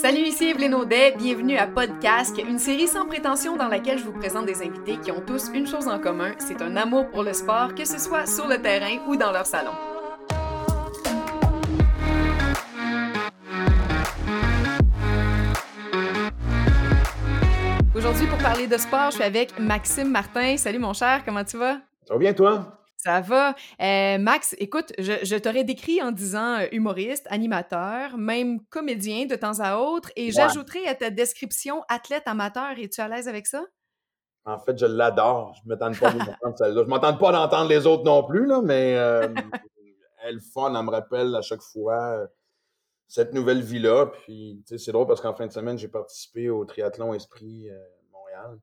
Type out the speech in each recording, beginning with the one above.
Salut, ici Evelyne Audet, bienvenue à Podcast, une série sans prétention dans laquelle je vous présente des invités qui ont tous une chose en commun, c'est un amour pour le sport, que ce soit sur le terrain ou dans leur salon. Aujourd'hui, pour parler de sport, je suis avec Maxime Martin. Salut mon cher, comment tu vas? Ça va bien toi? Ça va. Euh, Max, écoute, je, t'aurais décrit en disant euh, humoriste, animateur, même comédien de temps à autre, et j'ajouterais à ta description athlète amateur. Es-tu à l'aise avec ça? En fait, je l'adore. Je ne m'entends pas d'entendre celle-là. Je m'entends pas d'entendre les autres non plus, là, mais euh, elle fun, elle me rappelle à chaque fois cette nouvelle vie-là. Puis, c'est drôle parce qu'en fin de semaine, j'ai participé au triathlon Esprit Montréal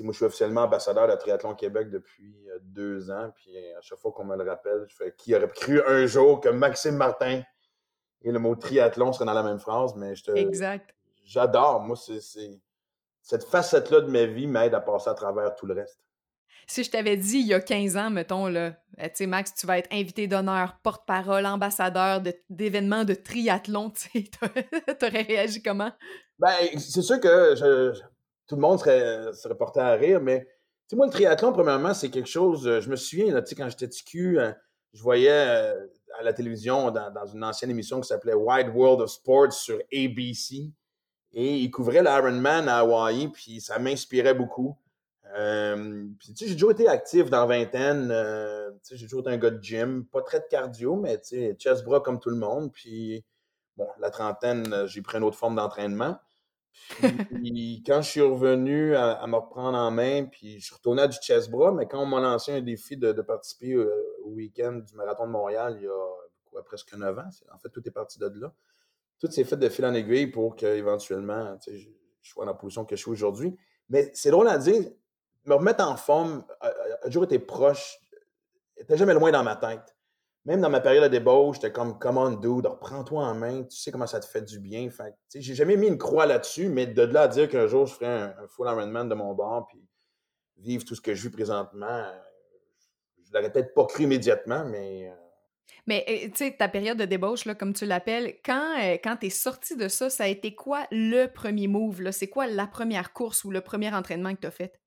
moi, je suis officiellement ambassadeur de Triathlon Québec depuis euh, deux ans. Puis à chaque fois qu'on me le rappelle, je fais qui aurait cru un jour que Maxime Martin et le mot triathlon seraient dans la même phrase, mais je te. Exact. J'adore. Moi, c'est, cette facette-là de ma vie m'aide à passer à travers tout le reste. Si je t'avais dit il y a 15 ans, mettons, là, tu sais, Max, tu vas être invité d'honneur, porte-parole, ambassadeur d'événements de, triathlon, tu aurais réagi comment? Ben, c'est sûr que je, tout le monde serait, serait porté à rire, mais tu moi, le triathlon, premièrement, c'est quelque chose. Euh, je me souviens, là, quand j'étais TQ, euh, je voyais euh, à la télévision dans, une ancienne émission qui s'appelait Wide World of Sports sur ABC. Et il couvrait l'Ironman à Hawaii, puis ça m'inspirait beaucoup. puis, tu sais, j'ai toujours été actif dans vingtaine. tu sais, j'ai toujours été un gars de gym, pas très de cardio, mais tu sais, chest-bras comme tout le monde. Puis, bon, la trentaine, j'ai pris une autre forme d'entraînement. Puis quand je suis revenu à, me reprendre en main, puis je suis retourné à du chest bras, mais quand on m'a lancé un défi de, participer euh, au week-end du marathon de Montréal il y a presque neuf ans, en fait, tout est parti de là. Tout s'est fait de fil en aiguille pour qu'éventuellement, je, je sois dans la position que je suis aujourd'hui. Mais c'est drôle à dire, me remettre en forme a, a toujours été proche, n'était jamais loin dans ma tête même dans ma période de débauche, j'étais comme, come on, dude, reprends-toi en main, tu sais comment ça te fait du bien. Fait j'ai jamais mis une croix là-dessus, mais de là à dire qu'un jour, je ferai un, full Ironman de mon bord, puis vivre tout ce que je vis présentement, euh, je l'aurais peut-être pas cru immédiatement, mais. Euh, mais euh, tu sais, ta période de débauche, là, comme tu l'appelles, quand, quand tu es sorti de ça, ça a été quoi le premier move? C'est quoi la première course ou le premier entraînement que tu as fait?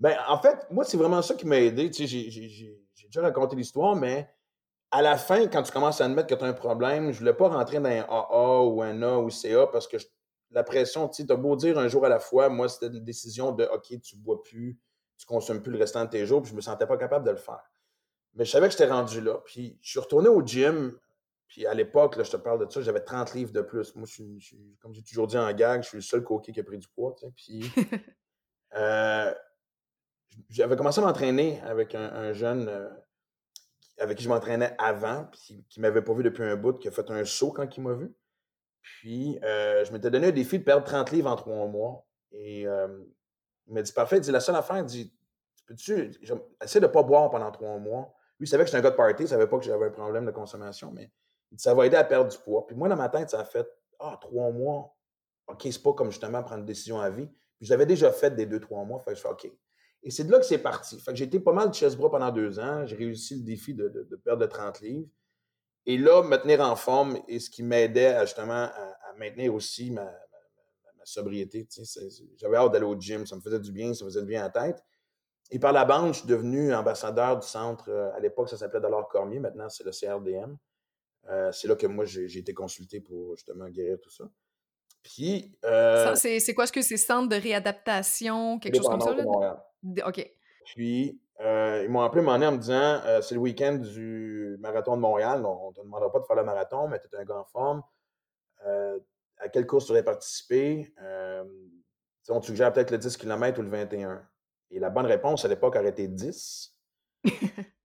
Ben, en fait, moi, c'est vraiment ça qui m'a aidé. J'ai déjà raconté l'histoire, mais à la fin, quand tu commences à admettre que tu as un problème, je ne voulais pas rentrer dans un AA ou un A ou CA parce que la pression, tu as beau dire un jour à la fois, moi, c'était une décision de OK, tu ne bois plus, tu ne consommes plus le restant de tes jours, puis je ne me sentais pas capable de le faire. Mais je savais que j'étais rendu là. Puis je suis retourné au gym, puis à l'époque, je te parle de ça, j'avais 30 livres de plus. Moi, je suis, comme j'ai toujours dit en gag, je suis le seul coquet qui a pris du poids. Puis euh, j'avais commencé à m'entraîner avec un, jeune. Euh, avec qui je m'entraînais avant, puis qui m'avait pas vu depuis un bout, qui a fait un saut quand il m'a vu. Puis, euh, je m'étais donné un défi de perdre 30 livres en trois mois. Et euh, il m'a dit Parfait, il dit, la seule affaire, il dit Peux-tu essayer de ne pas boire pendant trois mois Lui, il savait que j'étais un gars de party, il ne savait pas que j'avais un problème de consommation, mais il dit, ça va aider à perdre du poids. Puis moi, dans ma tête, ça a fait Ah, trois mois, OK, c'est pas comme justement prendre une décision à vie. Puis j'avais déjà fait des deux, trois mois. Fait que je fais OK, et c'est de là que c'est parti. J'ai été pas mal de chest-bras pendant deux ans. J'ai réussi le défi de, perdre de 30 livres. Et là, me tenir en forme et ce qui m'aidait justement à, maintenir aussi ma, sobriété. J'avais hâte d'aller au gym, ça me faisait du bien, ça me faisait du bien à la tête. Et par la bande, je suis devenu ambassadeur du centre. Euh, à l'époque, ça s'appelait Dollar Cormier. Maintenant, c'est le CRDM. Euh, c'est là que moi, j'ai été consulté pour justement guérir tout ça. Puis. Euh, c'est quoi? Est-ce que c'est centre de réadaptation, quelque chose comme ça? Là? OK. Puis, euh, ils m'ont appelé mon en me disant euh, c'est le week-end du marathon de Montréal. On ne te demandera pas de faire le marathon, mais tu es un gars en forme. À quelle course tu aurais participé? On te suggère peut-être le 10 km ou le 21. Et la bonne réponse à l'époque aurait été 10.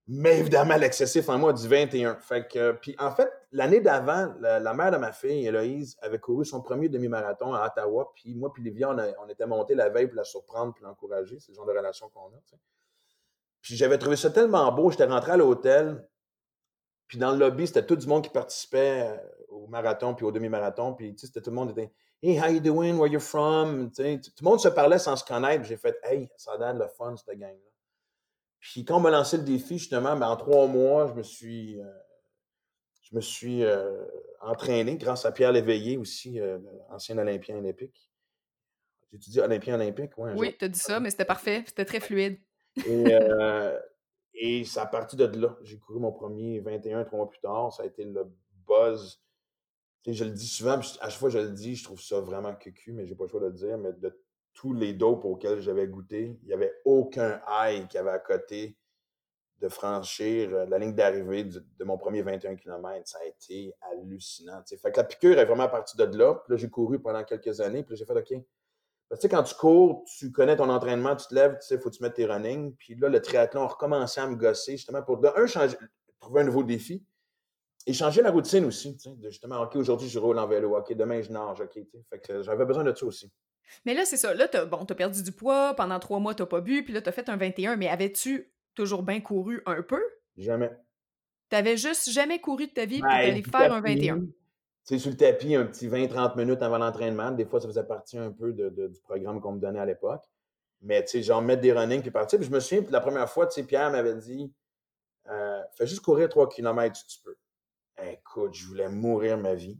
Mais évidemment, l'excessif en moi du 21. Fait que, puis en fait, l'année d'avant, la, mère de ma fille, Héloïse, avait couru son premier demi-marathon à Ottawa. Puis moi, puis Livia, on, était montés la veille pour la surprendre pour l'encourager. C'est le genre de relation qu'on a. Puis j'avais trouvé ça tellement beau. J'étais rentré à l'hôtel. Puis dans le lobby, c'était tout du monde qui participait euh, au marathon puis au demi-marathon. Puis c'était tout le monde était Hey, how you doing? Where you from? tout le monde se parlait sans se connaître. J'ai fait Hey, ça a le fun, cette gang-là. Puis quand on m'a lancé le défi, justement, ben, en trois mois, je me suis, euh, Je me suis entraîné grâce à Pierre Léveillé aussi, ancien Olympien olympique. J'ai-tu dit Olympien olympique? oui, tu as dit ça, mais c'était parfait. C'était très fluide. Et, et c'est à partir de là. J'ai couru mon premier 21 trois mois plus tard. Ça a été le buzz. je le dis souvent, à chaque fois que je le dis, je trouve ça vraiment cucu, mais j'ai pas le choix de le dire. Mais de tous les dopes auxquels j'avais goûté, il n'y avait aucun high qui avait à côté de franchir euh, la ligne d'arrivée de mon premier 21 km. Ça a été hallucinant. Fait que la piqûre est vraiment partie de là. Puis là, j'ai couru pendant quelques années. Puis j'ai fait OK. tu sais, quand tu cours, tu connais ton entraînement, tu te lèves, tu sais, faut que tu mettes tes running. Puis là, le triathlon a recommencé à me gosser justement pour, un, changer, trouver un nouveau défi et changer la routine aussi. De justement, OK, aujourd'hui, je roule en vélo. OK, demain, je nage. OK, tu sais. Fait que j'avais besoin de ça aussi. Mais là, c'est ça. Là, tu as, bon, as perdu du poids. Pendant trois mois, tu n'as pas bu. Puis là, tu as fait un 21. Mais avais-tu toujours bien couru un peu? Jamais. T'avais juste jamais couru de ta vie pour ben, aller faire un 21. Tu sais, sur le tapis, un petit 20-30 minutes avant l'entraînement. Des fois, ça faisait partie un peu de, du programme qu'on me donnait à l'époque. Mais, tu sais, genre mettre des running puis partir. Puis je me souviens, la première fois, tu sais, Pierre m'avait dit euh, Fais juste courir 3 km si tu peux. Écoute, je voulais mourir ma vie.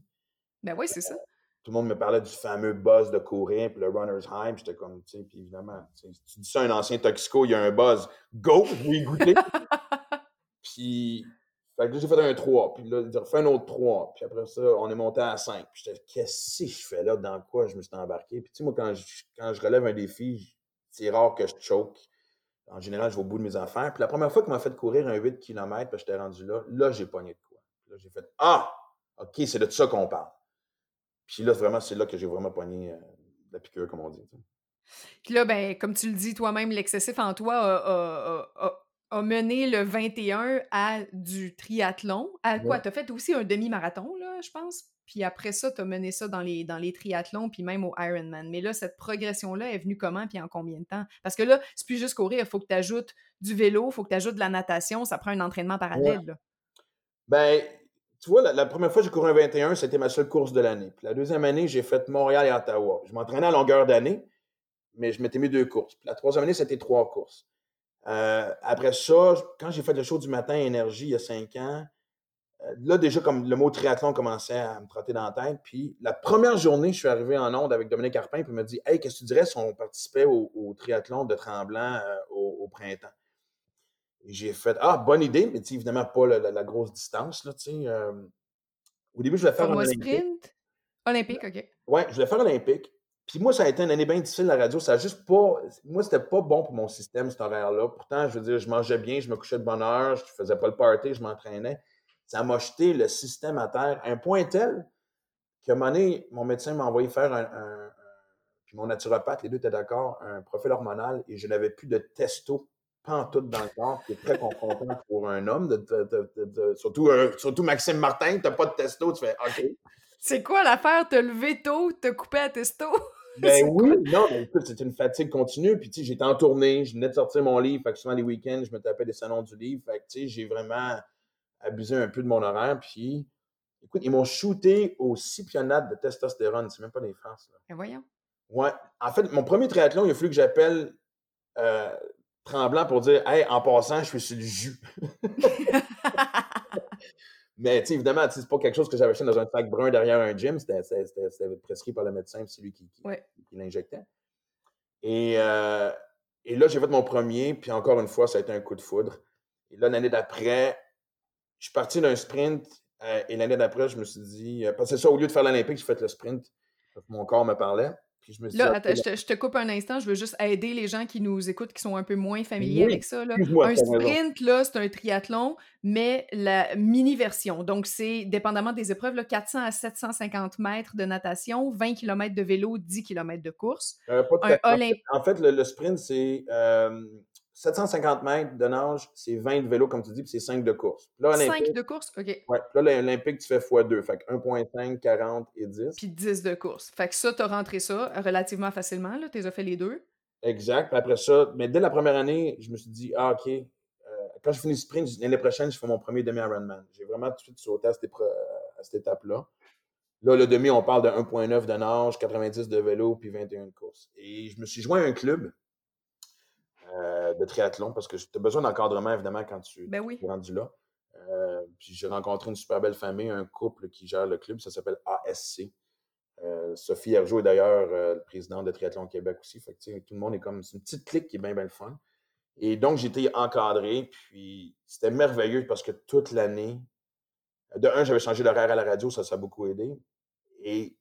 Ben oui, c'est ça tout le monde me parlait du fameux buzz de courir, puis le runner's high, j'étais comme, tu sais, puis évidemment, tu dis ça à un ancien toxico, il y a un buzz, go, je vais y goûter. puis, fait que j'ai fait un 3, puis là, il a fait un autre 3, puis après ça, on est monté à 5. Puis j'étais, qu'est-ce que je fais là, dans quoi je me suis embarqué? Puis tu sais, moi, quand je, quand je relève un défi, c'est rare que je choke. En général, je vais au bout de mes affaires. Puis la première fois qu'on m'a fait courir un 8 km, puis j'étais rendu là, là, j'ai pogné de quoi. Là, j'ai fait, ah, OK, c'est de ça qu'on parle. Puis là, vraiment, c'est là que j'ai vraiment pogné euh, la piqûre, comme on dit. Puis là, ben, comme tu le dis toi-même, l'excessif en toi a, mené le 21 à du triathlon. À quoi? Tu as fait aussi un demi-marathon, là, je pense? Puis après ça, tu as mené ça dans les, dans les triathlons, puis même au Ironman. Mais là, cette progression-là est venue comment, puis en combien de temps? Parce que là, c'est plus juste courir, il faut que tu ajoutes du vélo, il faut que tu ajoutes de la natation, ça prend un entraînement parallèle. Là. Ben, tu vois, la, première fois que j'ai couru un 21, c'était ma seule course de l'année. Puis la deuxième année, j'ai fait Montréal et Ottawa. Je m'entraînais à longueur d'année, mais je m'étais mis deux courses. Puis la troisième année, c'était trois courses. Euh, après ça, quand j'ai fait le show du matin Énergie il y a cinq ans, euh, là, déjà, comme le mot triathlon commençait à me trotter dans la tête. Puis la première journée, je suis arrivé en onde avec Dominique Carpin, puis il m'a dit Hey, qu'est-ce que tu dirais si on participait au, triathlon de Tremblant euh, au, printemps j'ai fait Ah, bonne idée, mais évidemment pas la, grosse distance. Là, euh, au début, je voulais faire un sprint? Olympique, OK. Ouais, je voulais faire olympique. Puis moi, ça a été une année bien difficile, la radio. Ça a juste pas. Moi, c'était pas bon pour mon système, cet horaire-là. Pourtant, je veux dire, je mangeais bien, je me couchais de bonne heure, je faisais pas le party, je m'entraînais. Ça m'a jeté le système à terre à un point tel qu'à un moment donné, mon médecin m'a envoyé faire un, puis mon naturopathe, les deux étaient d'accord, un profil hormonal et je n'avais plus de testo tout dans le corps, qui est très confrontant pour un homme, de, surtout, surtout Maxime Martin, t'as pas de testo, tu fais OK. C'est quoi l'affaire? Te lever tôt, te couper à testo? Ben oui, non, mais écoute, c'est une fatigue continue. Puis, tu sais, j'étais en tournée, je venais de sortir mon livre. Fait que souvent, les week-ends, je me tapais des salons du livre. Fait que, tu sais, j'ai vraiment abusé un peu de mon horaire. Puis, écoute, ils m'ont shooté au cipionate de testostérone. C'est même pas des farces. Là. Ben voyons. Ouais. En fait, mon premier triathlon, il a fallu que j'appelle euh, tremblant pour dire Hey, en passant, je suis sur le jus. Mais évidemment, c'est pas quelque chose que j'avais acheté dans un sac brun derrière un gym. C'était prescrit par le médecin, c'est lui qui, l'injectait. Et, euh, et, là, j'ai fait mon premier, puis encore une fois, ça a été un coup de foudre. Et là, l'année d'après, je suis parti d'un sprint, euh, et l'année d'après, je me suis dit, euh, parce que ça, au lieu de faire l'Olympique, j'ai fait le sprint. Mon corps me parlait là, attends, je, te, coupe un instant, je veux juste aider les gens qui nous écoutent, qui sont un peu moins familiers avec ça. Là. Un sprint, là, c'est un triathlon, mais la mini-version. Donc, c'est, dépendamment des épreuves, là, 400 à 750 mètres de natation, 20 km de vélo, 10 km de course. Euh, en fait, le, sprint, c'est euh, 750 mètres de nage, c'est 20 de vélo, comme tu dis, puis c'est 5 de course. 5 de course, OK. Ouais, là, l'Olympique, tu fais x2. Fait que 1,5, 40 et 10. Puis 10 de course. Fait que ça, tu as rentré ça relativement facilement, là. Tu as fait les deux? Exact. Puis après ça, mais dès la première année, je me suis dit, ah, OK. Euh, quand je finis le sprint, l'année prochaine, je fais mon premier demi-Ironman. J'ai vraiment tout de suite sauté à cette, cette étape-là. Là, le demi, on parle de 1,9 de nage, 90 de vélo, puis 21 de course. Et je me suis joint à un club euh, de triathlon parce que tu as besoin d'encadrement, évidemment, quand tu ben oui. es rendu là. Euh, puis j'ai rencontré une super belle famille, un couple qui gère le club, ça s'appelle ASC. Euh, Sophie Hergeau est d'ailleurs le président de Triathlon Québec aussi. Fait que, tout le monde est comme. C'est une petite clique qui est bien, bien le fun. Et donc, été encadré, puis c'était merveilleux parce que toute l'année, de un, j'avais changé d'horaire à la radio, ça, ça a beaucoup aidé. Et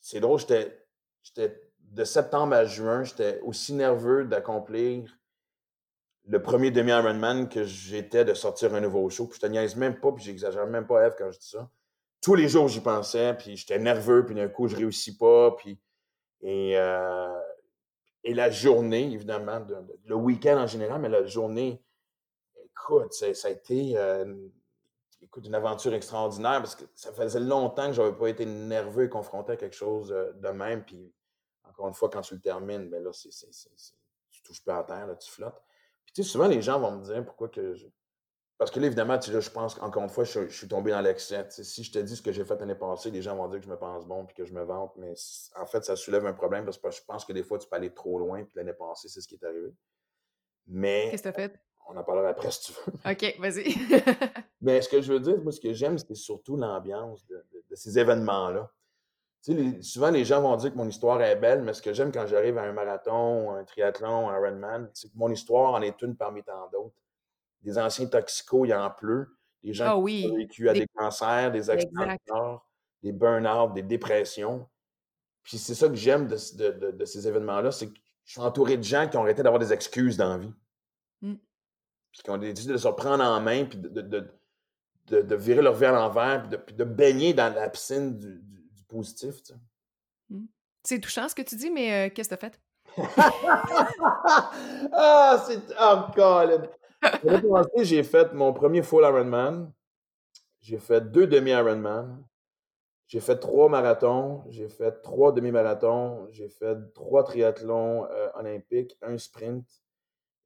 c'est drôle, j'étais de septembre à juin, j'étais aussi nerveux d'accomplir le premier demi-Ironman que j'étais de sortir un nouveau show. Puis je te niaise même pas, puis j'exagère même pas Eve quand je dis ça. Tous les jours, j'y pensais, puis j'étais nerveux, puis d'un coup, je réussis pas, puis... Et, euh, la journée, évidemment, le week-end en général, mais la journée, écoute, ça, a été euh, écoute, une aventure extraordinaire parce que ça faisait longtemps que j'avais pas été nerveux et confronté à quelque chose euh, de même. Puis, encore une fois, quand tu le termines, ben là, c'est, tu touches pas à terre, là, tu flottes. Tu sais, souvent, les gens vont me dire pourquoi que je... Parce que là, évidemment, tu sais, je pense qu'encore une fois, je, suis tombé dans l'excès. si je te dis ce que j'ai fait l'année passée, les gens vont dire que je me pense bon puis que je me vante. Mais en fait, ça soulève un problème parce que je pense que des fois, tu peux aller trop loin. Puis l'année passée, c'est ce qui est arrivé. Mais. Qu'est-ce que tu as fait? On en parlera après si tu veux. OK, vas-y. Mais ce que je veux dire, moi, ce que j'aime, c'est surtout l'ambiance de, ces événements-là. Tu sais, souvent, les gens vont dire que mon histoire est belle, mais ce que j'aime quand j'arrive à un marathon, un triathlon, un Ironman, c'est que mon histoire en est une parmi tant d'autres. Des anciens toxicos, il y en pleut. Des gens ah qui ont vécu à des, cancers, des accidents des burn-out, des dépressions. Puis c'est ça que j'aime de, ces événements-là, c'est que je suis entouré de gens qui ont arrêté d'avoir des excuses dans la vie. Mmh. Puis qui ont décidé de se reprendre en main, puis de, virer leur vie à l'envers, puis de, baigner dans la piscine du, positif. Mmh. C'est touchant ce que tu dis, mais euh, qu'est-ce que tu as fait? ah, c'est. Oh, j'ai fait mon premier full Ironman. J'ai fait deux demi-Ironman. J'ai fait trois marathons. J'ai fait trois demi-marathons. J'ai fait trois triathlons euh, olympiques, un sprint.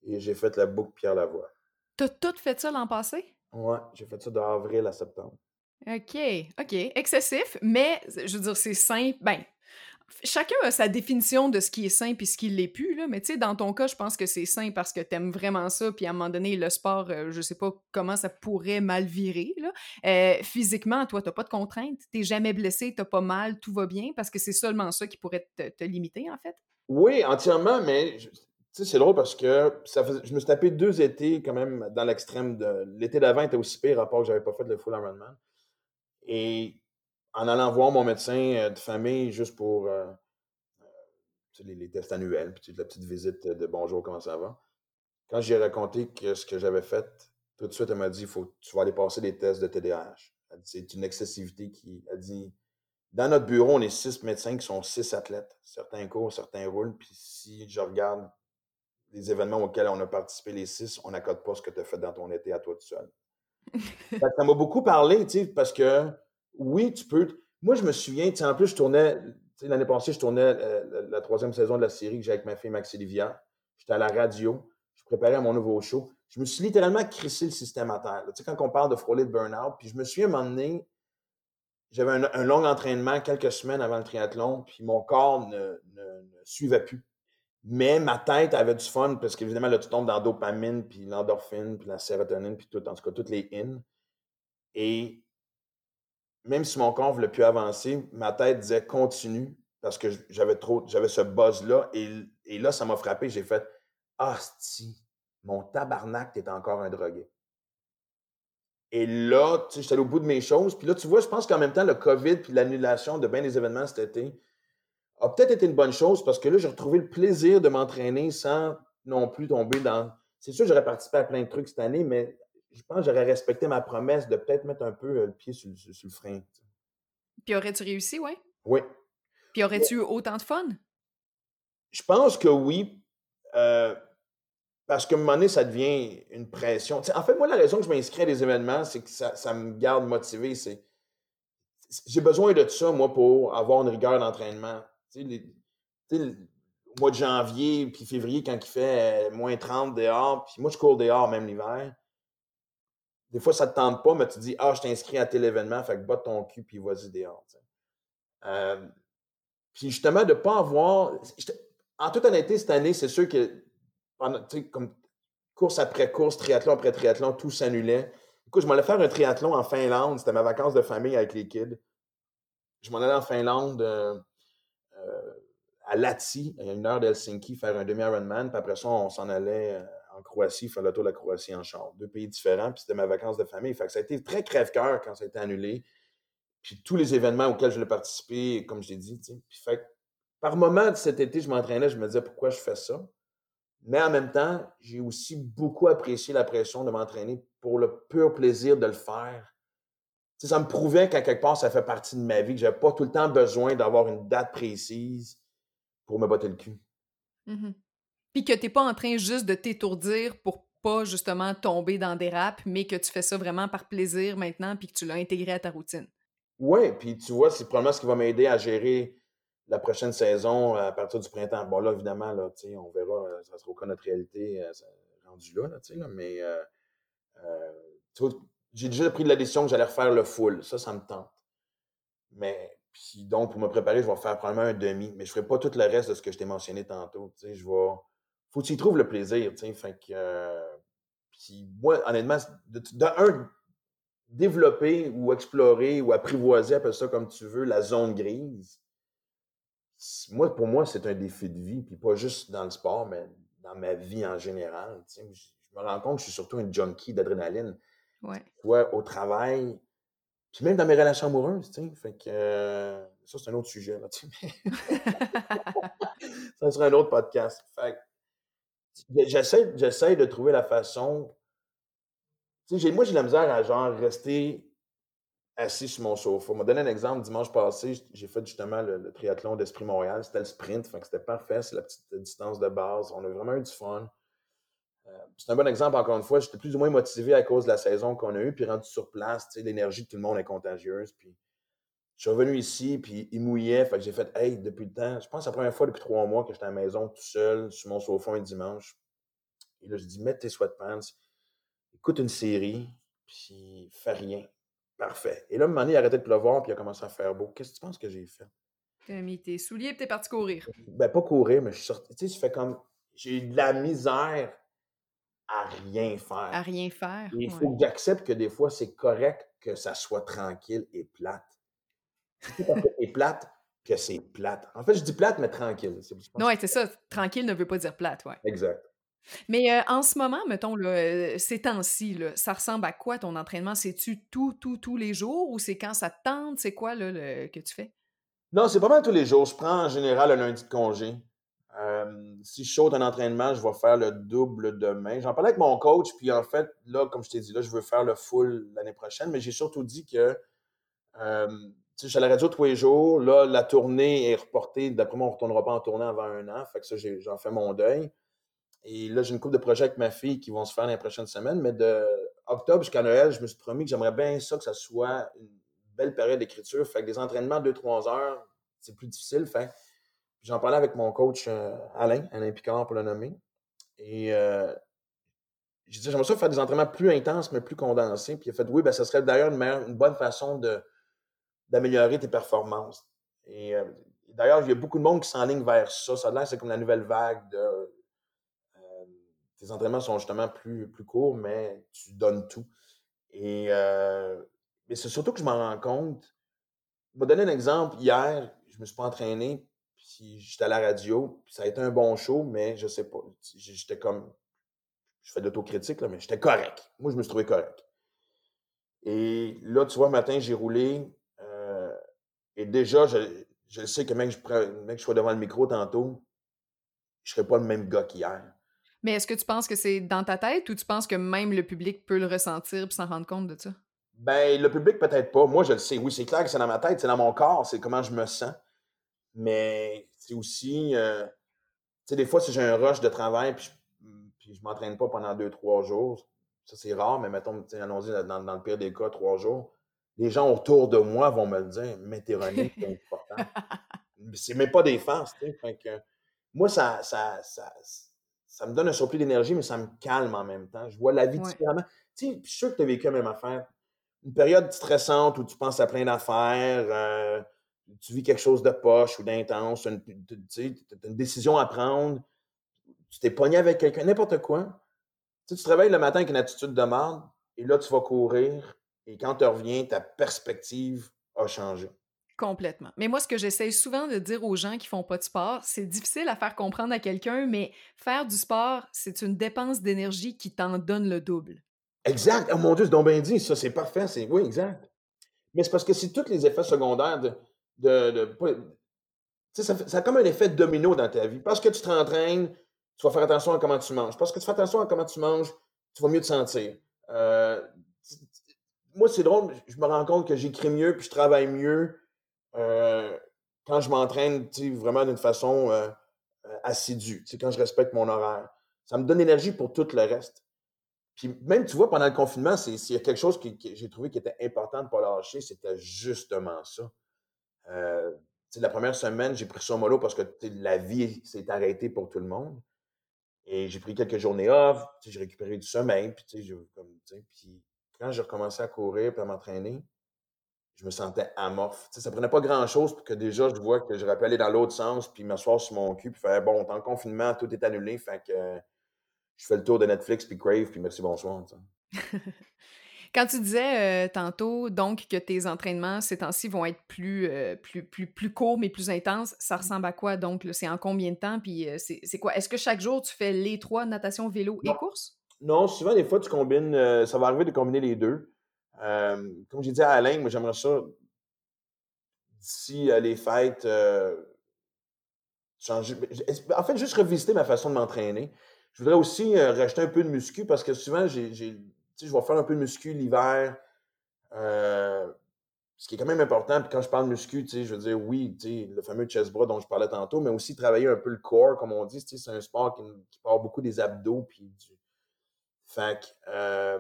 Et j'ai fait la boucle Pierre Lavoie. T'as tout fait ça l'an passé? Ouais, j'ai fait ça d'avril à septembre. OK, OK. Excessif, mais je veux dire, c'est simple. Ben, chacun a sa définition de ce qui est sain puis ce qui l'est plus, là. Mais tu sais, dans ton cas, je pense que c'est sain parce que t'aimes vraiment ça, puis à un moment donné, le sport, euh, je sais pas comment ça pourrait mal virer, là. Euh, physiquement, toi, t'as pas de contraintes, t'es jamais blessé, t'as pas mal, tout va bien, parce que c'est seulement ça qui pourrait te, limiter, en fait. Oui, entièrement, mais tu sais, c'est drôle parce que ça je me suis tapé deux étés quand même dans l'extrême de... L'été d'avant était aussi pire, part que j'avais pas fait le full Ironman. Et en allant voir mon médecin euh, de famille juste pour euh, euh, les, tests annuels, puis la petite visite de bonjour, comment ça va. Quand j'ai raconté ce que j'avais fait, tout de suite, elle m'a dit faut, tu vas aller passer des tests de TDAH. C'est une excessivité qui a dit dans notre bureau, on est six médecins qui sont six athlètes. Certains courent, certains roulent. Puis si je regarde les événements auxquels on a participé les six, on n'accorde pas ce que tu as fait dans ton été à toi tout seul. Ça m'a beaucoup parlé, tu sais, parce que oui, tu peux. Moi, je me souviens, en plus, je tournais, l'année passée, je tournais euh, la, troisième saison de la série que j'ai avec ma fille Maxi Livia. J'étais à la radio, je préparais mon nouveau show. Je me suis littéralement crissé le système à terre. Tu sais, quand on parle de frôler de burn-out, puis je me moment donné, j'avais un, long entraînement quelques semaines avant le triathlon, puis mon corps ne, suivait plus. Mais ma tête avait du fun parce qu'évidemment, là, tu tombes dans la dopamine, puis l'endorphine, puis la sérotonine, puis tout, en tout cas, toutes les in. Et même si mon corps voulait plus avancer, ma tête disait continue parce que j'avais trop, j'avais ce buzz-là. Et, là, ça m'a frappé. J'ai fait Ah, si, mon tabarnak, t'es encore un drogué. Et là, tu sais, j'étais au bout de mes choses. Puis là, tu vois, je pense qu'en même temps, le COVID puis l'annulation de bien des événements cet été a peut-être été une bonne chose parce que là, j'ai retrouvé le plaisir de m'entraîner sans non plus tomber dans. C'est sûr, j'aurais participé à plein de trucs cette année, mais je pense que j'aurais respecté ma promesse de peut-être mettre un peu euh, le pied sur, le frein. Puis aurais-tu réussi, ouais? Oui. Puis aurais-tu eu autant de fun? Je pense que oui. Euh, parce qu'à un moment donné, ça devient une pression. en fait, moi, la raison que je m'inscris à des événements, c'est que ça, me garde motivé. C'est, j'ai besoin de ça, moi, pour avoir une rigueur d'entraînement. Le mois de janvier puis février, quand il fait euh, moins 30 dehors, puis moi, je cours dehors même l'hiver. Des fois, ça ne te tente pas, mais tu dis Ah, je t'inscris à tel événement, fait que botte ton cul, puis vas-y dehors. Euh, puis justement, de ne pas avoir. En toute honnêteté, cette année, c'est sûr que pendant, comme course après course, triathlon après triathlon, tout s'annulait. Écoute, je m'allais faire un triathlon en Finlande. C'était ma vacances de famille avec les kids. Je m'en allais en Finlande euh, à Lati, à une heure d'Helsinki, faire un demi-Ironman. Puis après ça, on s'en allait euh, en Croatie, faire le tour de la Croatie en char. Deux pays différents, puis c'était ma vacances de famille. Ça a été très crève-cœur quand ça a été annulé. Puis tous les événements auxquels je voulais participer, comme je l'ai dit, Puis par moment cet été, je m'entraînais, je me disais pourquoi je fais ça? Mais en même temps, j'ai aussi beaucoup apprécié la pression de m'entraîner pour le pur plaisir de le faire. Ça me prouvait qu'à quelque part, ça fait partie de ma vie, que je n'avais pas tout le temps besoin d'avoir une date précise pour me botter le cul. Mmh Puis que tu n'es pas en train juste de t'étourdir pour pas justement tomber dans des raps, mais que tu fais ça vraiment par plaisir maintenant, puis que tu l'as intégré à ta routine. Oui, puis tu vois, c'est probablement ce qui va m'aider à gérer la prochaine saison à partir du printemps. Bon, là, évidemment, là, on verra, euh, ça sera au cas de notre réalité euh, rendu là, là, mais euh, j'ai déjà pris la décision que j'allais refaire le full. Ça, ça me tente. Mais puis donc, pour me préparer, je vais faire probablement un demi, mais je ne ferai pas tout le reste de ce que je t'ai mentionné tantôt. Je vais. Faut que tu y trouves le plaisir. Fait que. puis moi, honnêtement, de, un, développer ou explorer ou apprivoiser, appelle ça comme tu veux, la zone grise moi, pour moi, c'est un défi de vie, puis pas juste dans le sport, mais dans ma vie en général. Je, me rends compte que je suis surtout un junkie d'adrénaline. Ouais. Au travail, puis même dans mes relations amoureuses, tu. Fait que ça, c'est un autre sujet, là, ça sera un autre podcast. Fait j'essaie, de trouver la façon. Tu sais, moi, j'ai la misère à genre rester assis sur mon sofa. Je vais donner un exemple. Dimanche passé, j'ai fait justement le, triathlon d'Esprit Montréal. C'était le sprint, c'était parfait. C'est la petite distance de base. On a vraiment eu du fun. Euh, c'est un bon exemple, encore une fois. J'étais plus ou moins motivé à cause de la saison qu'on a eue. Puis rendu sur place, l'énergie de tout le monde est contagieuse. Puis je suis revenu ici, puis il mouillait. Fait que j'ai fait, hey, depuis le temps, je pense que c'est la première fois depuis trois mois que j'étais à la maison tout seul, sur mon sofa un dimanche. Et là, je dis, mets tes sweatpants, écoute une série, puis fais rien. Parfait. Et là, un moment donné, il a arrêté de pleuvoir, puis il a commencé à faire beau. Qu'est-ce que tu penses que j'ai fait? T'as mis tes souliers et t'es parti courir. Ben, pas courir, mais je suis sorti. Tu sais, je fais comme. J'ai eu de la misère à rien faire. À rien faire. il faut que j'accepte que des fois, c'est correct que ça soit tranquille et plate. C'est parce que c'est plate que c'est plate. En fait, je dis plate, mais tranquille. Non, c'est ça. Tranquille ne veut pas dire plate, ouais. Exact. Mais en ce moment, mettons, là, ces temps-ci, ça ressemble à quoi ton entraînement? C'est-tu tout, tout, tous les jours ou c'est quand ça te tente? C'est quoi là, que tu fais? Non, c'est pas mal tous les jours. Je prends en général un lundi de congé. Si je saute un entraînement, je vais faire le double demain. J'en parlais avec mon coach, puis en fait, là, comme je t'ai dit, là, je veux faire le full l'année prochaine, mais j'ai surtout dit que je suis à la radio tous les jours. Là, la tournée est reportée. D'après moi, on ne retournera pas en tournée avant un an. Fait que ça, j'en fais mon deuil. Et là, j'ai une couple de projets avec ma fille qui vont se faire les prochaines semaines. Mais de octobre jusqu'à Noël, je me suis promis que j'aimerais bien ça, que ça soit une belle période d'écriture. Fait que des entraînements de 2-3 heures, c'est plus difficile. Fait j'en parlais avec mon coach euh, Alain, Alain Picard pour le nommer. Et euh, j'ai dit, j'aimerais ça faire des entraînements plus intenses, mais plus condensés. Puis il a fait, oui, ben, ça serait d'ailleurs une, bonne façon d'améliorer tes performances. Et euh, d'ailleurs, il y a beaucoup de monde qui s'enligne vers ça. Ça a l'air, c'est comme la nouvelle vague de tes entraînements sont justement plus, plus courts, mais tu donnes tout. Et c'est surtout que je m'en rends compte. Je vais donner un exemple. Hier, je me suis pas entraîné, puis j'étais à la radio, puis ça a été un bon show, mais je sais pas. J'étais comme. Je fais de l'autocritique, mais j'étais correct. Moi, je me suis trouvé correct. Et là, tu vois, matin, j'ai roulé. Euh, et déjà, je, je sais que même que je, prends, même que je sois devant le micro tantôt, je ne serai pas le même gars qu'hier. Mais est-ce que tu penses que c'est dans ta tête ou tu penses que même le public peut le ressentir et s'en rendre compte de ça? Ben, le public peut-être pas. Moi, je le sais. Oui, c'est clair que c'est dans ma tête, c'est dans mon corps, c'est comment je me sens. Mais c'est aussi. Euh, tu sais, des fois, si j'ai un rush de travail puis je, puis je m'entraîne pas pendant deux, trois jours, ça c'est rare, mais mettons, allons-y dans, dans, le pire des cas, trois jours, les gens autour de moi vont me le dire, mais t'es c'est important. c'est même pas des farces, tu sais. moi, ça, ça, ça ça me donne un surplus d'énergie, mais ça me calme en même temps. Je vois la vie différemment. Tu sais, je suis sûr que tu as vécu la même affaire. Une période stressante où tu penses à plein d'affaires, euh, tu vis quelque chose de poche ou d'intense, tu sais, as une décision à prendre, tu t'es pogné avec quelqu'un, n'importe quoi. Tu, sais, tu te réveilles le matin avec une attitude de merde, et là, tu vas courir, et quand tu reviens, ta perspective a changé. Complètement. Mais moi, ce que j'essaie souvent de dire aux gens qui font pas de sport, c'est difficile à faire comprendre à quelqu'un, mais faire du sport, c'est une dépense d'énergie qui t'en donne le double. Exact. Oh mon Dieu, c'est donc bien dit. Ça, c'est parfait. C'est... Oui, exact. Mais c'est parce que c'est tous les effets secondaires de. De, ça, ça a comme un effet domino dans ta vie. Parce que tu t'entraînes, tu vas faire attention à comment tu manges. Parce que tu fais attention à comment tu manges, tu vas mieux te sentir. Euh, moi, c'est drôle, je me rends compte que j'écris mieux puis je travaille mieux euh, quand je m'entraîne vraiment d'une façon euh, assidue, quand je respecte mon horaire. Ça me donne l'énergie pour tout le reste. Puis même, tu vois, pendant le confinement, s'il y a quelque chose que, j'ai trouvé qui était important de ne pas lâcher, c'était justement ça. La première semaine, j'ai pris ça mollo parce que la vie s'est arrêtée pour tout le monde. Et j'ai pris quelques journées off, j'ai récupéré du sommeil, puis, comme, puis quand j'ai recommencé à courir et à m'entraîner, je me sentais amorphe. Ça ça prenait pas grand-chose pour que déjà je vois que je aller dans l'autre sens, puis m'asseoir sur mon cul, puis faire bon, en confinement, tout est annulé, fait que je fais le tour de Netflix, puis Crave, puis merci, bonsoir. Quand tu disais euh, tantôt, donc, que tes entraînements ces temps-ci vont être plus, euh, plus, plus, plus courts, mais plus intenses, ça mmh. ressemble à quoi? Donc? C'est en combien de temps? Puis euh, c'est quoi? Est-ce que chaque jour, tu fais les trois, natation, vélo et course? Non, souvent, des fois, tu combines, ça va arriver de combiner les deux. comme j'ai dit à Alain, moi, j'aimerais ça, d'ici les fêtes, changer. En fait, juste revisiter ma façon de m'entraîner. Je voudrais aussi racheter un peu de muscu parce que souvent, j'ai je vais faire un peu de muscu l'hiver. Euh, ce qui est quand même important. Puis quand je parle de muscu, je veux dire, oui, le fameux chest bras dont je parlais tantôt, mais aussi travailler un peu le corps, comme on dit. C'est un sport qui, qui, part beaucoup des abdos. Puis du... Fait euh,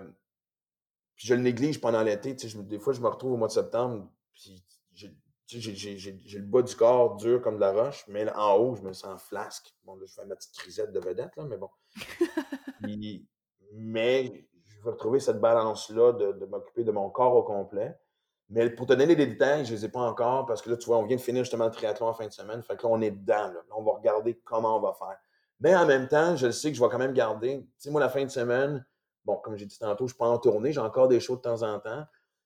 puis je le néglige pendant l'été. Des fois, je me retrouve au mois de septembre, puis j'ai le bas du corps dur comme de la roche, mais en haut, je me sens flasque. Bon, là, je fais ma petite crisette de vedette, là, mais bon. mais je retrouver cette balance-là de, m'occuper de mon corps au complet. Mais pour te donner des détails, je ne les ai pas encore parce que là, tu vois, on vient de finir justement le triathlon en fin de semaine. Fait que là, on est dedans. Là. on va regarder comment on va faire. Mais en même temps, je sais que je vais quand même garder. Tu sais, moi, la fin de semaine, bon, comme j'ai dit tantôt, je peux en tourner. J'ai encore des choses de temps en temps.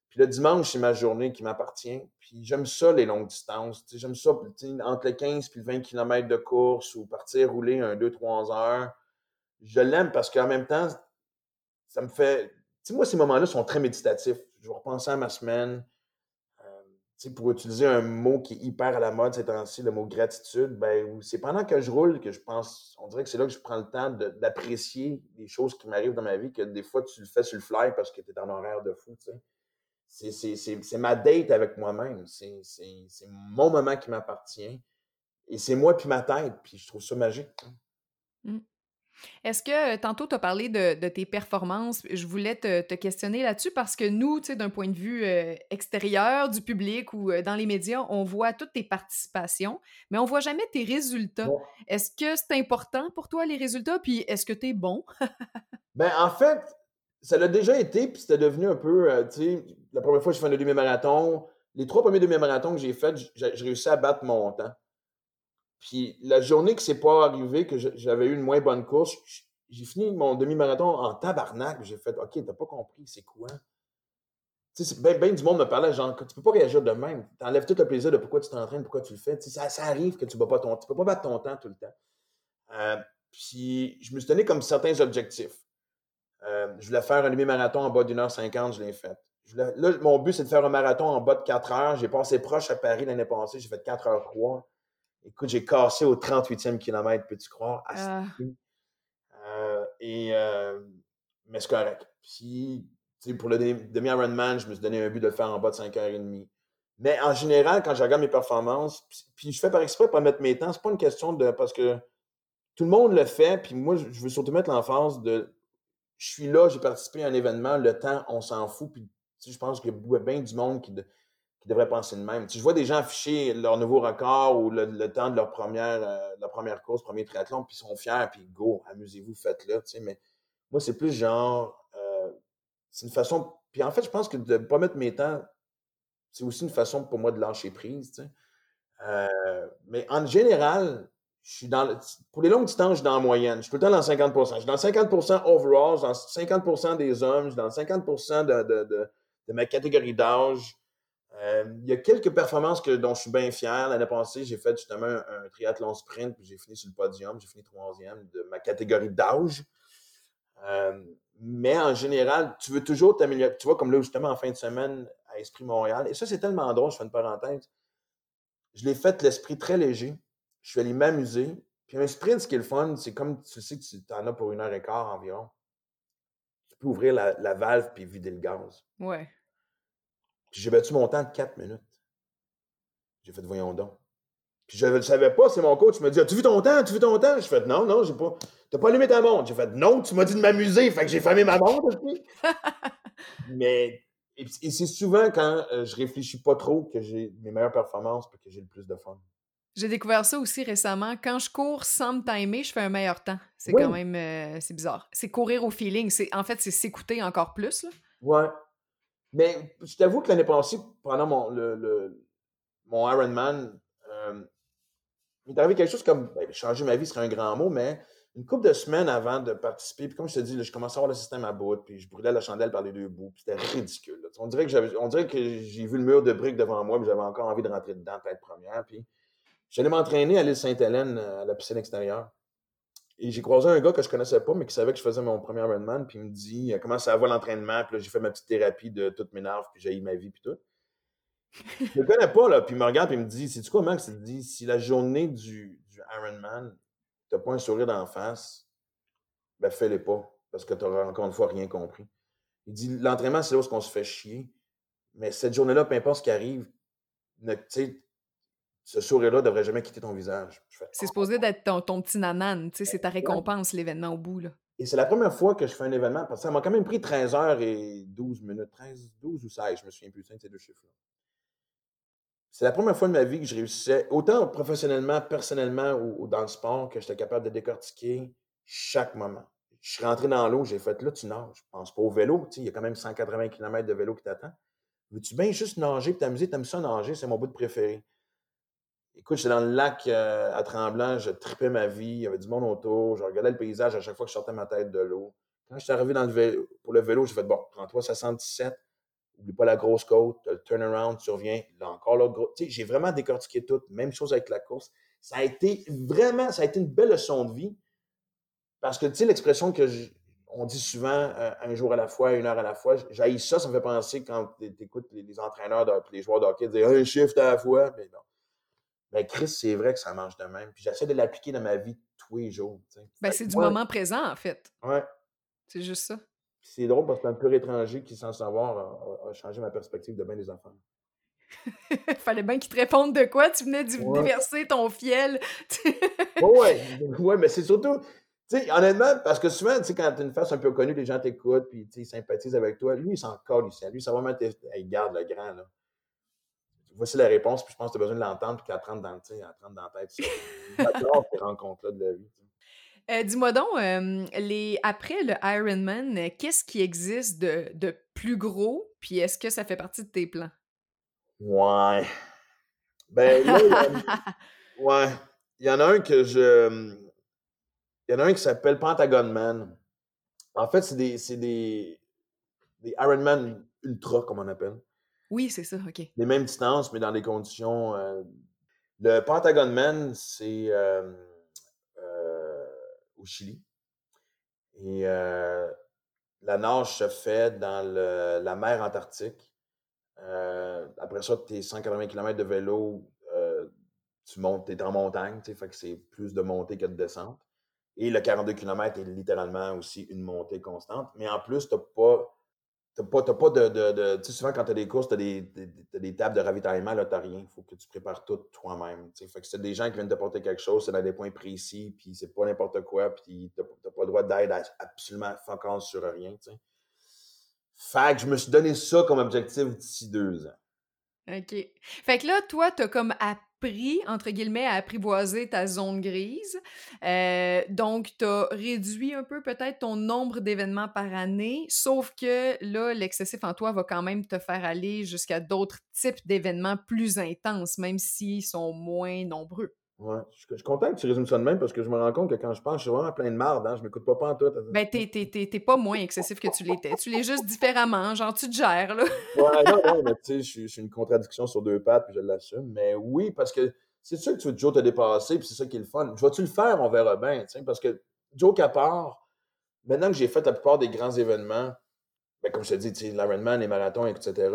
Puis le dimanche, c'est ma journée qui m'appartient. Puis j'aime ça, les longues distances. J'aime ça, entre les 15 et le 20 km de course ou partir rouler un 2-3 heures. Je l'aime parce qu'en même temps, ça me fait. Tu sais, moi, ces moments-là sont très méditatifs. Je vais repenser à ma semaine. Euh, pour utiliser un mot qui est hyper à la mode ces temps-ci, le mot gratitude, ben, c'est pendant que je roule que je pense. On dirait que c'est là que je prends le temps d'apprécier les choses qui m'arrivent dans ma vie, que des fois, tu le fais sur le fly parce que tu es en horaire de fou. C'est ma date avec moi-même. C'est mon moment qui m'appartient. Et c'est moi puis ma tête. Puis je trouve ça magique. Mmh. Est-ce que tantôt tu as parlé de, tes performances? Je voulais te, questionner là-dessus parce que nous, d'un point de vue extérieur du public ou dans les médias, on voit toutes tes participations, mais on voit jamais tes résultats. Est-ce que c'est important pour toi les résultats? Puis est-ce que tu es bon? ben, en fait, ça l'a déjà été, puis c'était devenu un peu, tu sais, la première fois que j'ai fait un demi-marathon, les trois premiers demi-marathons que j'ai faits, j'ai réussi à battre mon temps. Puis la journée que c'est pas arrivé, que j'avais eu une moins bonne course, j'ai fini mon demi-marathon en tabarnak. J'ai fait OK, t'as pas compris, c'est quoi? Tu sais, bien ben du monde me parlait, genre, tu peux pas réagir de même. T'enlèves tout le plaisir de pourquoi tu t'entraînes, pourquoi tu le fais. ça, ça, arrive que tu ne pas ton Tu peux pas battre ton temps tout le temps. Euh, puis je me suis donné comme certains objectifs. Euh, je voulais faire un demi-marathon en bas d'une heure cinquante, je l'ai fait. là, mon but, c'est de faire un marathon en bas de 4 heures. J'ai passé proche à Paris l'année passée, j'ai fait 4 heures 3. Écoute, j'ai cassé au 38e kilomètre, peux-tu croire? Ah. Euh, et, euh, mais c'est correct. Puis, pour le demi-Ironman, je me suis donné un but de le faire en bas de 5h30. Mais en général, quand je regarde mes performances, puis, je fais par exprès pour mettre mes temps, c'est pas une question de. Parce que tout le monde le fait, puis moi, je veux surtout mettre l'emphase de. Je suis là, j'ai participé à un événement, le temps, on s'en fout. Puis, je pense qu'il y a bien du monde qui, qui devraient penser de même. Tu je vois des gens afficher leur nouveau record ou le, temps de leur première, euh, première course, premier triathlon, puis ils sont fiers, puis go, amusez-vous, faites-le. Mais moi, c'est plus genre, euh, c'est une façon. Puis en fait, je pense que de ne pas mettre mes temps, c'est aussi une façon pour moi de lâcher prise. Euh, mais en général, je suis dans pour les longues distances, je suis dans la moyenne. Je suis tout le temps dans 50% Je suis dans 50% overall, je suis dans 50% des hommes, je suis dans 50 de, de, de, de ma catégorie d'âge. Euh, il y a quelques performances que, dont je suis bien fier. L'année passée, j'ai fait justement un, triathlon sprint, puis j'ai fini sur le podium. J'ai fini troisième de ma catégorie d'âge. Euh, mais en général, tu veux toujours t'améliorer. Tu vois, comme là, justement, en fin de semaine, à Esprit Montréal. Et ça, c'est tellement drôle, je fais une parenthèse. Je l'ai fait l'esprit très léger. Je suis allé m'amuser. Puis un sprint, ce qui est le fun, c'est comme tu sais que tu en as pour une heure et quart environ. Tu peux ouvrir la, valve puis vider le gaz. Ouais. Puis j'ai battu mon temps de 4 minutes. J'ai fait, voyons donc. Puis je ne le savais pas, c'est mon coach qui m'a dit As-tu vu ton temps? As-tu vu ton temps J'ai fait, non, non, j'ai pas. T'as pas allumé ta montre. J'ai fait, non, tu m'as dit de m'amuser. Fait que j'ai fermé ma montre aussi. Mais et, c'est souvent quand euh, je réfléchis pas trop que j'ai mes meilleures performances et que j'ai le plus de fun. J'ai découvert ça aussi récemment. Quand je cours sans me timer, je fais un meilleur temps. C'est quand même euh, c'est bizarre. C'est courir au feeling. C'est en fait c'est s'écouter encore plus. Là. Ouais. Mais je t'avoue que l'année passée, pendant mon, le, mon Ironman, euh, il est arrivé quelque chose comme ben, changer ma vie serait un grand mot, mais une couple de semaines avant de participer, puis comme je te dis, je commençais à avoir le système à bout, puis je brûlais la chandelle par les deux bouts, puis c'était ridicule. On dirait que j'ai vu le mur de briques devant moi, puis j'avais encore envie de rentrer dedans, tête première. Puis j'allais m'entraîner à l'île Sainte-Hélène, à la piscine extérieure. Et j'ai croisé un gars que je connaissais pas, mais qui savait que je faisais mon premier Ironman, puis il me dit comment ça va l'entraînement, puis là, j'ai fait ma petite thérapie de toutes mes nerfs, puis j'ai eu ma vie, puis tout. je le connais pas, là, puis il me regarde, puis il me dit C'est-tu quoi, Max? Il dit Si la journée du, du Ironman, t'as pas un sourire d'en face, ben fais-les pas, parce que tu n'auras encore une fois rien compris. Il dit L'entraînement, c'est là où on se fait chier, mais cette journée-là, peu importe ce qui arrive, sais ce sourire-là ne devrait jamais quitter ton visage. C'est supposé d'être ton, petit nanan, c'est ta récompense, l'événement au bout. Là. Et c'est la première fois que je fais un événement, parce que ça m'a quand même pris 13 heures et 12 minutes, 13, 12 ou 16, je me souviens plus de ces deux chiffres-là. C'est la première fois de ma vie que je réussissais, autant professionnellement, personnellement ou, dans le sport, que j'étais capable de décortiquer chaque moment. Je suis rentré dans l'eau, j'ai fait là, tu nages. Je pense pas au vélo, il y a quand même 180 km de vélo qui t'attend. Veux-tu bien juste nager et t'amuser? T'aimes ça nager? C'est mon bout de préféré. Écoute, j'étais dans le lac euh, à Tremblant, je tripais ma vie, il y avait du monde autour, je regardais le paysage à chaque fois que je sortais ma tête de l'eau. Quand je suis arrivé dans le pour le vélo, j'ai fait bon, 33-77, oublie pas la grosse côte, le turnaround, tu reviens, là encore l'autre gros. Tu sais, j'ai vraiment décortiqué tout, même chose avec la course. Ça a été vraiment, ça a été une belle leçon de vie. Parce que, tu sais, l'expression que on dit souvent euh, un jour à la fois, une heure à la fois, j'ai ça, ça me fait penser quand tu écoutes les, entraîneurs, de, les joueurs de hockey dire un shift à la fois. Mais non. Ben, Chris, c'est vrai que ça marche de même. Puis j'essaie de l'appliquer dans ma vie tous les jours. Ben, c'est du moment présent, en fait. Ouais. C'est juste ça. C'est drôle parce qu'un pur étranger qui, sans savoir, a, changé ma perspective de bien des enfants. Fallait bien qu'il te réponde de quoi? Tu venais de déverser ton fiel. ouais, ouais, mais c'est surtout, tu sais, honnêtement, parce que souvent, tu sais, quand tu as une face un peu connue, les gens t'écoutent, puis ils sympathisent avec toi. Lui, il s'en colle. Lui, ça va mettre. Il garde le grand, là voici la réponse, puis je pense que tu as besoin de l'entendre, puis qu'elle te dans, dans la tête. J'adore ces rencontres-là de la vie. Euh, dis-moi donc, les... après le Ironman, qu'est-ce qui existe de, de plus gros, puis est-ce que ça fait partie de tes plans? Ouais. Ben là, ouais. Il y en a un que je. Il y en a un qui s'appelle Pentagon Man. En fait, c'est des, des, des Ironman Ultra, comme on appelle. Oui, c'est ça, OK. Les mêmes distances, mais dans des conditions. Euh, le Pentagon Man, c'est euh, euh, au Chili. Et la nage se fait dans la mer Antarctique. après ça, tu es 180 km de vélo, tu montes, es en montagne, fait que c'est plus de montée que de descente. Et le 42 km est littéralement aussi une montée constante. Mais en plus, tu n'as pas T'as pas, pas de. tu sais, souvent, quand tu as des courses, tu as des, des, tables de ravitaillement, là, tu rien. Faut que tu prépares tout toi-même. Fait que c'est des gens qui viennent te porter quelque chose, c'est dans des points précis, puis c'est pas n'importe quoi, puis tu n'as pas le droit d'aide absolument focus sur rien. sais. Fait que je me suis donné ça comme objectif d'ici deux ans. OK. Fait que là, toi, tu as comme appris, entre guillemets, à apprivoiser ta zone grise. Euh, donc, tu as réduit un peu peut-être ton nombre d'événements par année, sauf que là, l'excessif en toi va quand même te faire aller jusqu'à d'autres types d'événements plus intenses, même s'ils sont moins nombreux. Ouais. Je, suis content que tu résumes ça de même parce que je me rends compte que quand je pense, je suis vraiment plein de marde. Hein? Je m'écoute pas pas en tout. Ben, t'es pas moins excessif que tu l'étais. Tu l'es juste différemment. Genre, tu te gères, là. ouais, non, non, mais tu sais, je suis une contradiction sur deux pattes, puis je l'assume. Mais oui, parce que c'est sûr que tu veux toujours te dépasser, puis c'est ça qui est le fun. Je vais-tu le faire? On verra bien, tu sais, parce que joke à part, maintenant que j'ai fait la plupart des grands événements, ben, comme je te dis, l'Ironman, les marathons, etc.,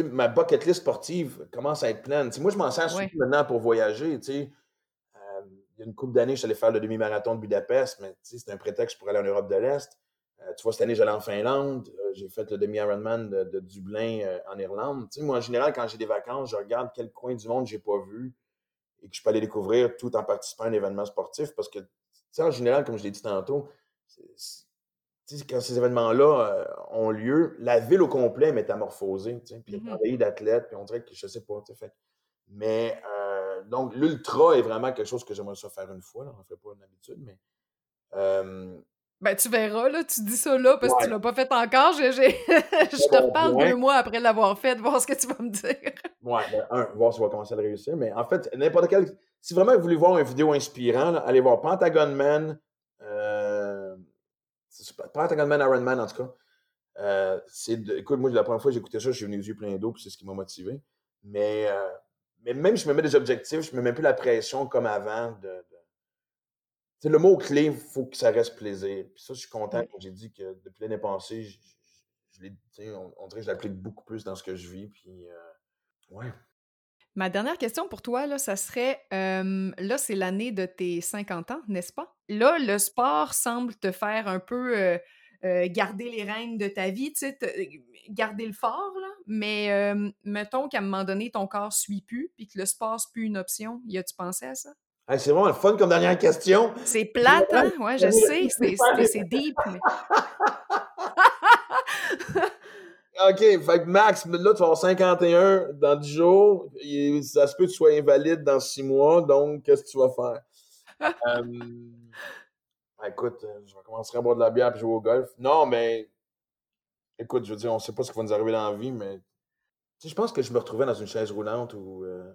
ma bucket list sportive commence à être pleine. moi, je m'en sers surtout maintenant pour voyager. Euh, il y a une couple d'années, je suis allé faire le demi-marathon de Budapest, mais c'est un prétexte pour aller en Europe de l'Est. Euh, tu vois, cette année, j'allais en Finlande. Euh, j'ai fait le demi-Ironman de, Dublin en Irlande. moi, en général, quand j'ai des vacances, je regarde quel coin du monde j'ai pas vu et que je peux aller découvrir tout en participant à un événement sportif parce que, en général, comme je l'ai dit tantôt, quand ces événements-là euh, ont lieu, la ville au complet est métamorphosée, puis il y a mmh d'athlètes, puis on dirait que je sais pas, fait. Mais euh, donc, l'ultra est vraiment quelque chose que j'aimerais ça faire une fois, là, on ne fait pas une habitude, mais. Ben, tu verras, là, tu dis ça là parce que tu l'as pas fait encore. Je, je te reparle deux mois après l'avoir fait, voir ce que tu vas me dire. Ouais, ben, un, voir si on va commencer à le réussir. Mais en fait, n'importe quel. Si vraiment vous voulez voir une vidéo inspirante, allez voir Pentagon Man, Pentagon Man, Iron Man, en tout cas. Euh, écoute, moi, la première fois que j'ai écouté ça, j'ai eu les yeux pleins d'eau, puis c'est ce qui m'a motivé. Mais, euh, mais même si je me mets des objectifs, je me mets plus la pression comme avant. De, le mot clé, il faut que ça reste plaisir. Puis ça, je suis content j'ai dit que depuis l'année passée, je, on, on, dirait que je l'applique beaucoup plus dans ce que je vis. Puis, euh, ouais. Ma dernière question pour toi, là, ça serait, là, c'est l'année de tes 50 ans, n'est-ce pas? Là, le sport semble te faire un peu garder les rênes de ta vie, tu sais, garder le fort, là, mais mettons qu'à un moment donné, ton corps suit plus, puis que le sport, c'est plus une option. Y a-tu pensé à ça? c'est vraiment le fun comme dernière question. C'est plate, hein? Ouais, je sais, c'est deep. Mais... OK, fait que Max, là, tu vas avoir 51 dans 10 jours. ça se peut que tu sois invalide dans 6 mois, donc qu'est-ce que tu vas faire? Euh, écoute, euh, je vais commencer à boire de la bière et jouer au golf. Non, mais écoute, je veux dire, on ne sait pas ce qui va nous arriver dans la vie, mais je pense que je me retrouvais dans une chaise roulante où euh,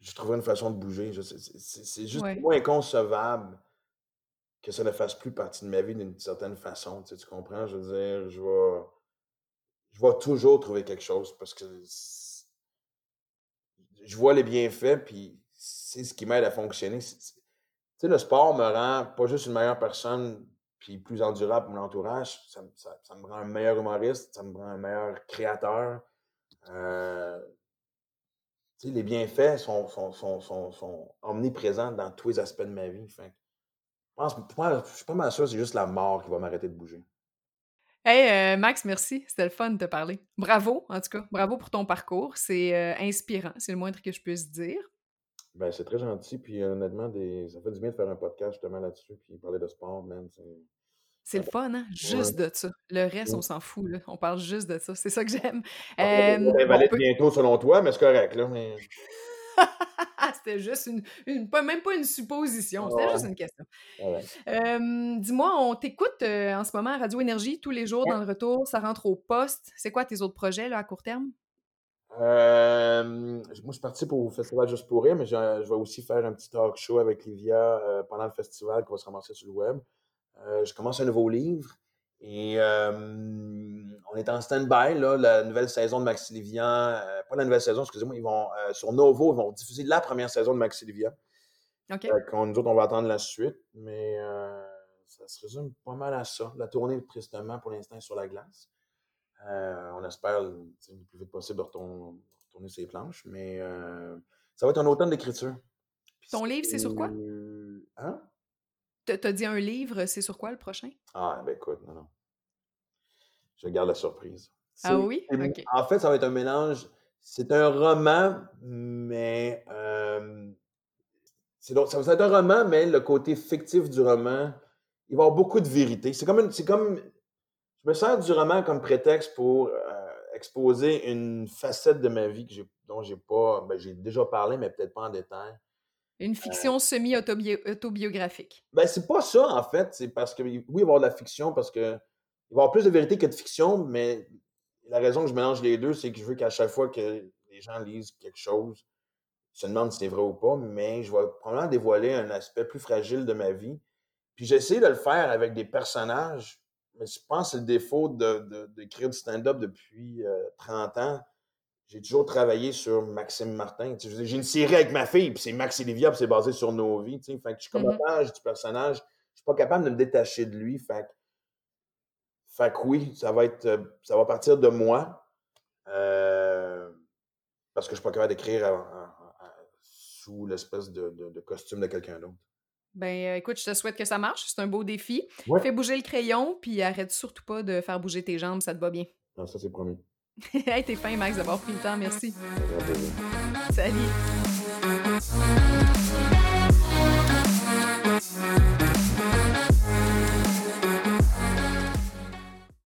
je trouvais une façon de bouger. C'est juste moins inconcevable que ça ne fasse plus partie de ma vie d'une certaine façon. Tu, comprends? Je veux dire, je vais je vais toujours trouver quelque chose parce que je vois les bienfaits, puis c'est ce qui m'aide à fonctionner. Tu sais, le sport me rend pas juste une meilleure personne, puis plus endurable pour mon entourage, ça, me rend un meilleur humoriste, ça me rend un meilleur créateur. Euh, tu sais, les bienfaits sont, sont, omniprésents dans tous les aspects de ma vie. je pense, je suis pas mal sûr c'est juste la mort qui va m'arrêter de bouger. Hey, euh, Max, merci. C'était le fun de te parler. Bravo, en tout cas. Bravo pour ton parcours. C'est euh, inspirant. C'est le moindre que je puisse dire. Ben, c'est très gentil. Puis honnêtement, des... ça fait du bien de faire un podcast justement là-dessus. Puis parler de sport, man. C'est le fun, hein? Juste de ça. Le reste, on s'en fout. Là. On parle juste de ça. C'est ça que j'aime. Euh, va peut... bientôt selon toi, mais c'est correct. Là, mais... C'était juste une, pas, même pas une supposition, c'était juste une question. Dis-moi, on t'écoute euh, en ce moment à Radio Énergie tous les jours dans le retour, ça rentre au poste. C'est quoi tes autres projets là, à court terme? moi, je suis parti pour le festival Juste pour rire, mais je, vais aussi faire un petit talk show avec Livia euh, pendant le festival qui va se ramasser sur le web. Euh, je commence un nouveau livre. Et on est en stand-by, là, la nouvelle saison de Maxilivian, euh, pas la nouvelle saison, excusez-moi, ils vont, euh, sur Novo, ils vont diffuser la première saison de Maxilivian. OK. nous autres, on va attendre la suite, mais euh, ça se résume pas mal à ça. La tournée, tristement, pour l'instant, est sur la glace. on espère le plus vite possible de retourner, retourner ses planches, mais ça va être un automne d'écriture. Ton livre, c'est sur quoi? Hein? T'as dit un livre, c'est sur quoi le prochain? Ah, ben écoute, non, non. Je garde la surprise. Ah oui? En fait, ça va être un mélange. C'est un roman, mais. ça va être un roman, mais le côté fictif du roman, il va y avoir beaucoup de vérité. C'est comme, c'est comme. Je me sers du roman comme prétexte pour euh, exposer une facette de ma vie que j'ai, dont j'ai pas. Ben, j'ai déjà parlé, mais peut-être pas en détail. Une fiction semi-autobiographique. Ben, c'est pas ça, en fait. C'est parce que, oui, il va y avoir de la fiction parce que il va y avoir plus de vérité que de fiction, mais la raison que je mélange les deux, c'est que je veux qu'à chaque fois que les gens lisent quelque chose, se demande si c'est vrai ou pas, mais je vais probablement dévoiler un aspect plus fragile de ma vie. Puis j'ai essayé de le faire avec des personnages, mais je pense que c'est le défaut d'écrire de, du stand-up depuis 30 ans. J'ai toujours travaillé sur Maxime Martin. J'ai une série avec ma fille, puis c'est Max et Livia, puis c'est basé sur nos vies. Fait que je suis comme mm du personnage. Je suis pas capable de me détacher de lui. Fait fait que oui, ça va être ça va partir de moi. Euh, parce que je suis pas capable d'écrire sous l'espèce de, costume de quelqu'un d'autre. Ben écoute, je te souhaite que ça marche. C'est un beau défi. Fais bouger le crayon, puis arrête surtout pas de faire bouger tes jambes, ça te va bien. Non, ça c'est promis. hey, t'es fin, Max, d'avoir pris le temps. Merci. Salut.